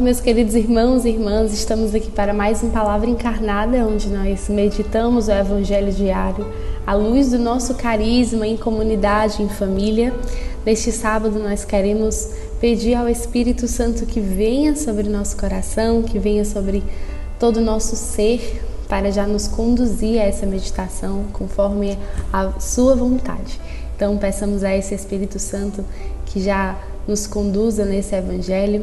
Meus queridos irmãos e irmãs, estamos aqui para mais um Palavra Encarnada, onde nós meditamos o Evangelho diário à luz do nosso carisma em comunidade, em família. Neste sábado, nós queremos pedir ao Espírito Santo que venha sobre nosso coração, que venha sobre todo o nosso ser, para já nos conduzir a essa meditação conforme a Sua vontade. Então, peçamos a esse Espírito Santo que já nos conduza nesse Evangelho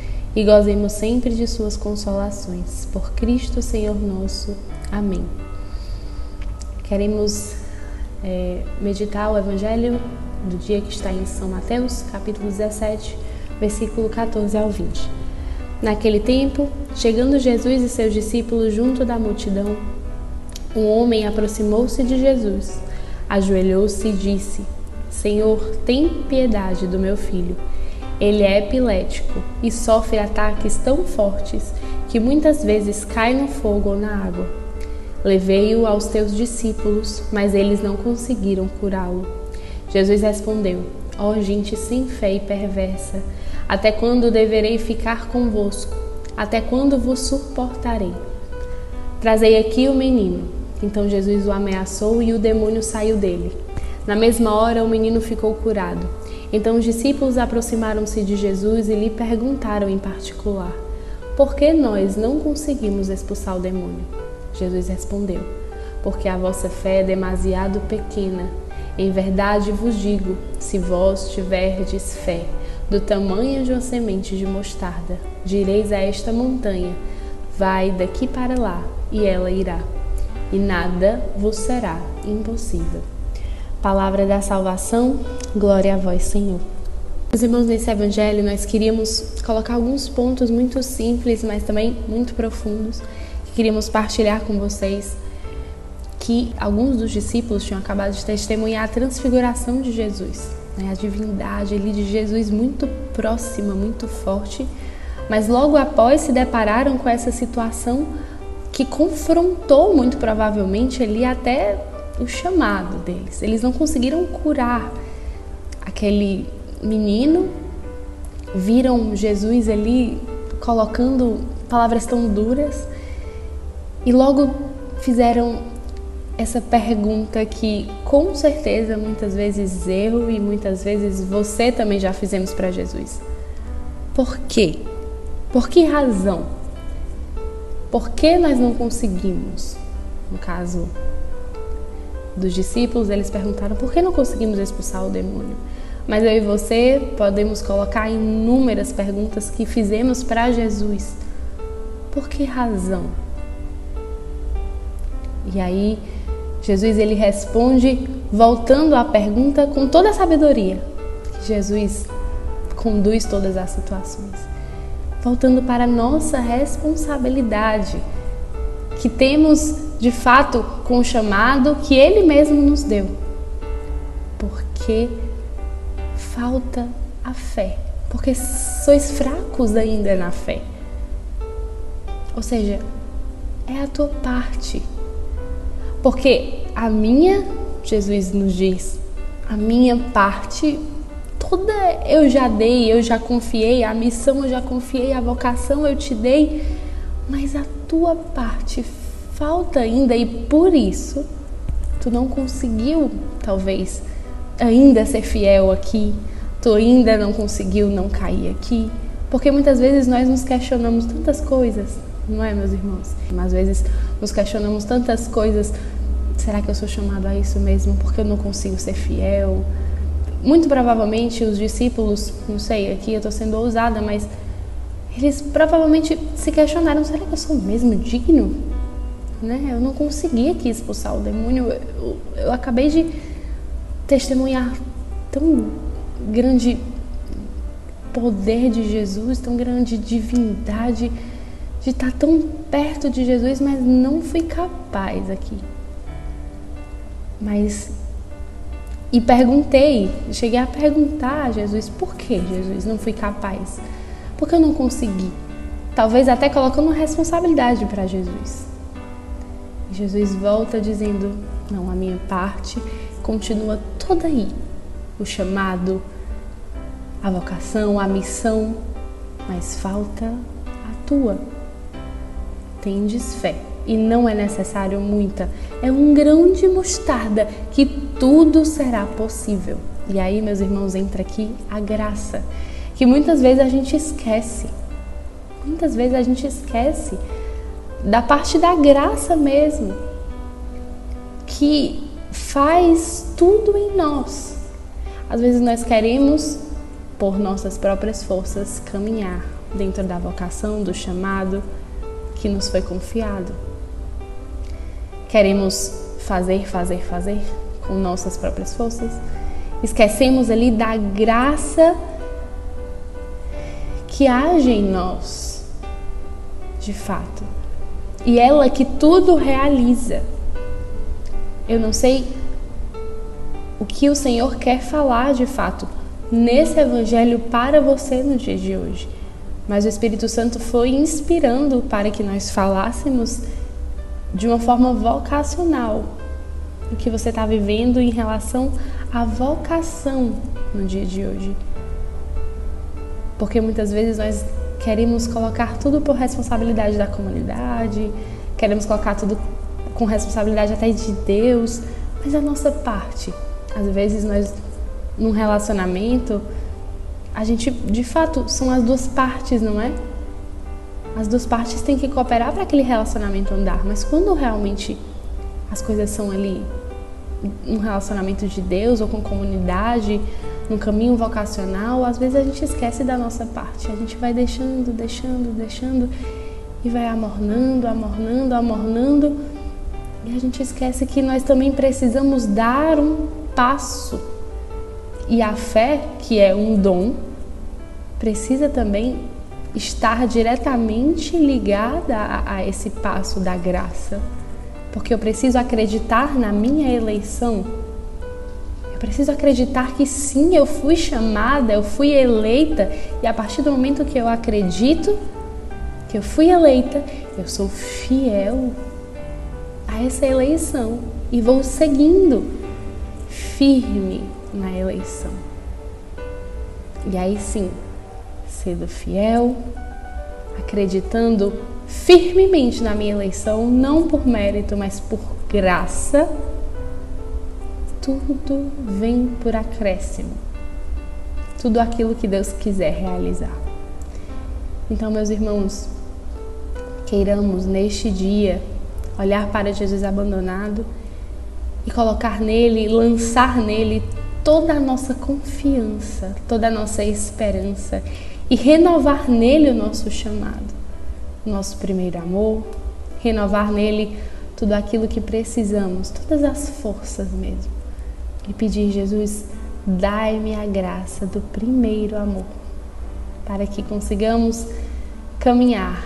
e gozemos sempre de Suas consolações. Por Cristo, Senhor nosso. Amém. Queremos é, meditar o Evangelho do dia que está em São Mateus, capítulo 17, versículo 14 ao 20. Naquele tempo, chegando Jesus e seus discípulos junto da multidão, um homem aproximou-se de Jesus, ajoelhou-se e disse: Senhor, tem piedade do meu filho ele é epilético e sofre ataques tão fortes que muitas vezes cai no fogo ou na água. Levei-o aos teus discípulos, mas eles não conseguiram curá-lo. Jesus respondeu: Ó oh, gente sem fé e perversa, até quando deverei ficar convosco? Até quando vos suportarei? Trazei aqui o menino. Então Jesus o ameaçou e o demônio saiu dele. Na mesma hora, o menino ficou curado. Então os discípulos aproximaram-se de Jesus e lhe perguntaram em particular: Por que nós não conseguimos expulsar o demônio? Jesus respondeu: Porque a vossa fé é demasiado pequena. Em verdade vos digo: se vós tiverdes fé do tamanho de uma semente de mostarda, direis a esta montanha: Vai daqui para lá, e ela irá, e nada vos será impossível. Palavra da salvação, glória a vós, Senhor. Meus irmãos, nesse evangelho nós queríamos colocar alguns pontos muito simples, mas também muito profundos, que queríamos partilhar com vocês. Que alguns dos discípulos tinham acabado de testemunhar a transfiguração de Jesus, né? a divindade ali de Jesus muito próxima, muito forte, mas logo após se depararam com essa situação que confrontou muito provavelmente ali até o chamado deles. Eles não conseguiram curar aquele menino, viram Jesus ali colocando palavras tão duras e logo fizeram essa pergunta que com certeza muitas vezes eu e muitas vezes você também já fizemos para Jesus. Por quê? Por que razão? Por que nós não conseguimos? No caso, dos discípulos, eles perguntaram por que não conseguimos expulsar o demônio. Mas eu e você podemos colocar inúmeras perguntas que fizemos para Jesus. Por que razão? E aí Jesus ele responde voltando à pergunta com toda a sabedoria. Jesus conduz todas as situações. Voltando para a nossa responsabilidade que temos de fato com o chamado que Ele mesmo nos deu. Porque falta a fé. Porque sois fracos ainda na fé. Ou seja, é a tua parte. Porque a minha, Jesus nos diz, a minha parte toda eu já dei, eu já confiei, a missão eu já confiei, a vocação eu te dei mas a tua parte falta ainda e por isso tu não conseguiu, talvez, ainda ser fiel aqui, tu ainda não conseguiu não cair aqui, porque muitas vezes nós nos questionamos tantas coisas, não é, meus irmãos? Às vezes nos questionamos tantas coisas. Será que eu sou chamado a isso mesmo? Porque eu não consigo ser fiel? Muito provavelmente os discípulos, não sei, aqui eu estou sendo ousada, mas eles provavelmente se questionaram: será que eu sou mesmo digno? Né? Eu não consegui aqui expulsar o demônio. Eu, eu, eu acabei de testemunhar tão grande poder de Jesus, tão grande divindade. de estar tão perto de Jesus, mas não fui capaz aqui. Mas e perguntei, cheguei a perguntar a Jesus, por que Jesus não fui capaz? Porque eu não consegui. Talvez até colocando responsabilidade para Jesus. Jesus volta dizendo: Não, a minha parte continua toda aí. O chamado, a vocação, a missão, mas falta a tua. Tendes fé e não é necessário muita, é um grão de mostarda que tudo será possível. E aí, meus irmãos, entra aqui a graça, que muitas vezes a gente esquece. Muitas vezes a gente esquece da parte da graça mesmo, que faz tudo em nós. Às vezes nós queremos, por nossas próprias forças, caminhar dentro da vocação, do chamado que nos foi confiado. Queremos fazer, fazer, fazer com nossas próprias forças. Esquecemos ali da graça que age em nós, de fato. E ela que tudo realiza. Eu não sei o que o Senhor quer falar de fato nesse evangelho para você no dia de hoje. Mas o Espírito Santo foi inspirando para que nós falássemos de uma forma vocacional o que você está vivendo em relação à vocação no dia de hoje. Porque muitas vezes nós queremos colocar tudo por responsabilidade da comunidade, queremos colocar tudo com responsabilidade até de Deus, mas a nossa parte, às vezes nós num relacionamento, a gente de fato são as duas partes, não é? As duas partes têm que cooperar para aquele relacionamento andar, mas quando realmente as coisas são ali um relacionamento de Deus ou com comunidade, num caminho vocacional, às vezes a gente esquece da nossa parte. A gente vai deixando, deixando, deixando e vai amornando, amornando, amornando. E a gente esquece que nós também precisamos dar um passo. E a fé, que é um dom, precisa também estar diretamente ligada a, a esse passo da graça. Porque eu preciso acreditar na minha eleição. Preciso acreditar que sim, eu fui chamada, eu fui eleita, e a partir do momento que eu acredito que eu fui eleita, eu sou fiel a essa eleição e vou seguindo firme na eleição. E aí sim, sendo fiel, acreditando firmemente na minha eleição, não por mérito, mas por graça, tudo vem por acréscimo. Tudo aquilo que Deus quiser realizar. Então, meus irmãos, queiramos neste dia olhar para Jesus abandonado e colocar nele, lançar nele toda a nossa confiança, toda a nossa esperança e renovar nele o nosso chamado nosso primeiro amor, renovar nele tudo aquilo que precisamos, todas as forças mesmo. E pedir, Jesus, dai-me a graça do primeiro amor, para que consigamos caminhar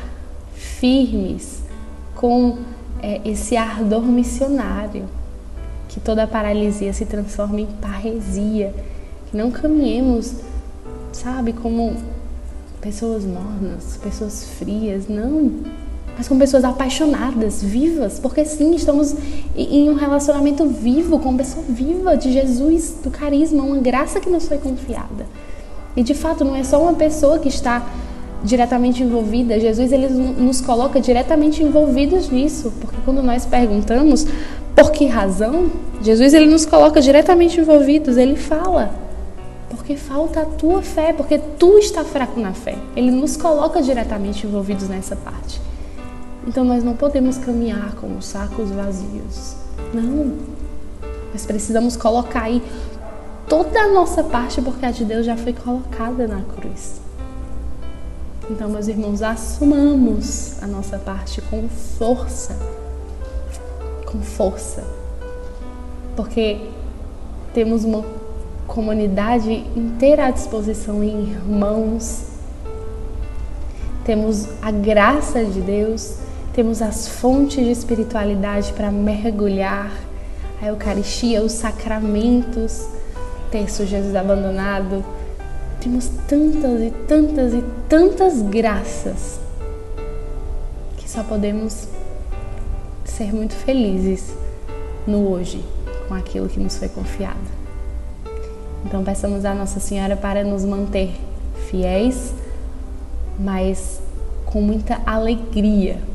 firmes com é, esse ardor missionário, que toda paralisia se transforme em parresia, que não caminhemos, sabe, como pessoas mornas, pessoas frias, não. Mas com pessoas apaixonadas, vivas, porque sim, estamos em um relacionamento vivo, com uma pessoa viva de Jesus, do carisma, uma graça que nos foi confiada. E de fato, não é só uma pessoa que está diretamente envolvida, Jesus ele nos coloca diretamente envolvidos nisso, porque quando nós perguntamos por que razão, Jesus ele nos coloca diretamente envolvidos, ele fala porque falta a tua fé, porque tu está fraco na fé. Ele nos coloca diretamente envolvidos nessa parte. Então nós não podemos caminhar com os sacos vazios. Não. Nós precisamos colocar aí toda a nossa parte, porque a de Deus já foi colocada na cruz. Então, meus irmãos, assumamos a nossa parte com força. Com força. Porque temos uma comunidade inteira à disposição, irmãos temos a graça de Deus, temos as fontes de espiritualidade para mergulhar, a Eucaristia, os sacramentos, terço Jesus abandonado. Temos tantas e tantas e tantas graças que só podemos ser muito felizes no hoje com aquilo que nos foi confiado. Então peçamos a Nossa Senhora para nos manter fiéis, mas com muita alegria